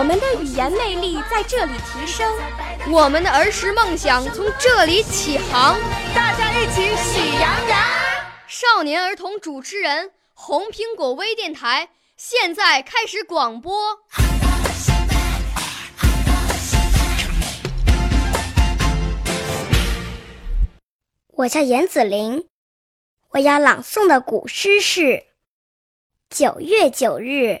我们的语言魅力在这里提升，我们的儿时梦想从这里起航。大家一起喜羊羊。少年儿童主持人，红苹果微电台现在开始广播。我叫严子玲，我要朗诵的古诗是《九月九日